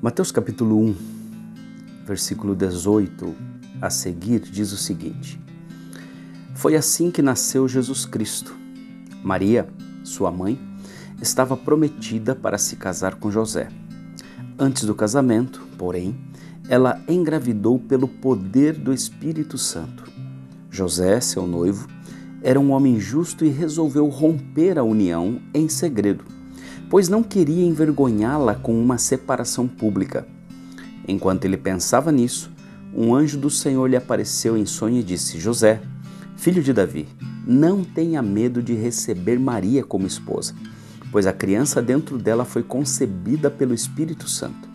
Mateus capítulo 1, versículo 18 a seguir diz o seguinte: Foi assim que nasceu Jesus Cristo. Maria, sua mãe, estava prometida para se casar com José. Antes do casamento, porém, ela engravidou pelo poder do Espírito Santo. José, seu noivo, era um homem justo e resolveu romper a união em segredo pois não queria envergonhá-la com uma separação pública. Enquanto ele pensava nisso, um anjo do Senhor lhe apareceu em sonho e disse: José, filho de Davi, não tenha medo de receber Maria como esposa, pois a criança dentro dela foi concebida pelo Espírito Santo.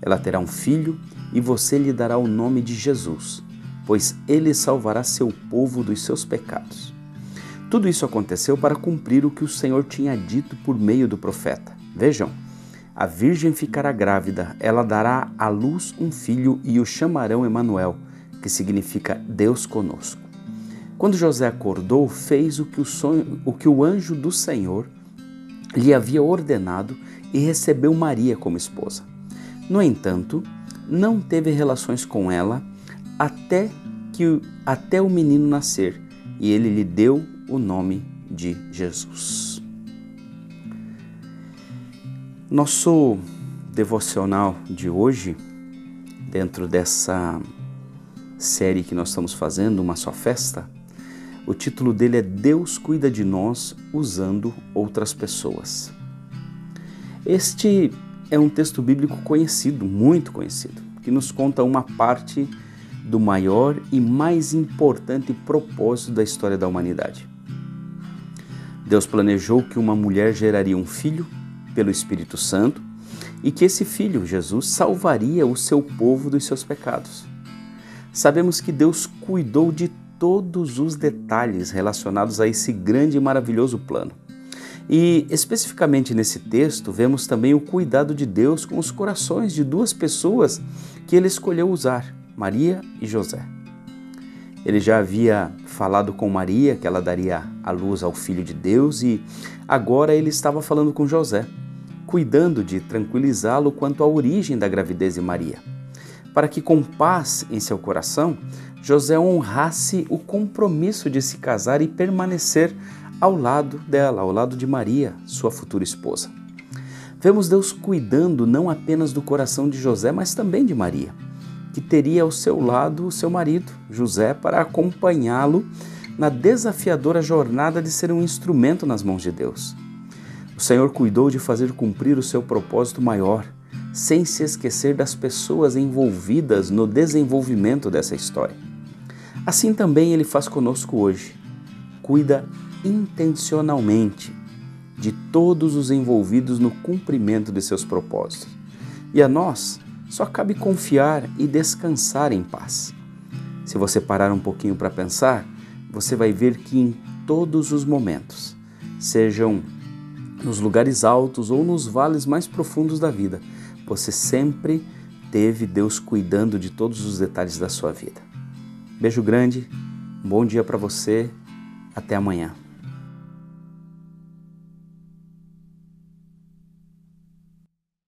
Ela terá um filho e você lhe dará o nome de Jesus, pois ele salvará seu povo dos seus pecados. Tudo isso aconteceu para cumprir o que o Senhor tinha dito por meio do profeta. Vejam, a virgem ficará grávida, ela dará à luz um filho e o chamarão Emanuel, que significa Deus conosco. Quando José acordou, fez o que o, sonho, o que o anjo do Senhor lhe havia ordenado e recebeu Maria como esposa. No entanto, não teve relações com ela até que até o menino nascer, e ele lhe deu o nome de Jesus. Nosso devocional de hoje, dentro dessa série que nós estamos fazendo, Uma Só Festa, o título dele é Deus cuida de nós usando outras pessoas. Este é um texto bíblico conhecido, muito conhecido, que nos conta uma parte do maior e mais importante propósito da história da humanidade. Deus planejou que uma mulher geraria um filho pelo Espírito Santo e que esse filho, Jesus, salvaria o seu povo dos seus pecados. Sabemos que Deus cuidou de todos os detalhes relacionados a esse grande e maravilhoso plano. E especificamente nesse texto, vemos também o cuidado de Deus com os corações de duas pessoas que ele escolheu usar, Maria e José. Ele já havia falado com Maria que ela daria a luz ao filho de Deus e agora ele estava falando com José, cuidando de tranquilizá-lo quanto à origem da gravidez de Maria, para que com paz em seu coração José honrasse o compromisso de se casar e permanecer ao lado dela, ao lado de Maria, sua futura esposa. Vemos Deus cuidando não apenas do coração de José, mas também de Maria que teria ao seu lado o seu marido, José, para acompanhá-lo na desafiadora jornada de ser um instrumento nas mãos de Deus. O Senhor cuidou de fazer cumprir o seu propósito maior, sem se esquecer das pessoas envolvidas no desenvolvimento dessa história. Assim também Ele faz conosco hoje. Cuida intencionalmente de todos os envolvidos no cumprimento de seus propósitos. E a nós, só cabe confiar e descansar em paz. Se você parar um pouquinho para pensar, você vai ver que em todos os momentos, sejam nos lugares altos ou nos vales mais profundos da vida, você sempre teve Deus cuidando de todos os detalhes da sua vida. Beijo grande, bom dia para você, até amanhã.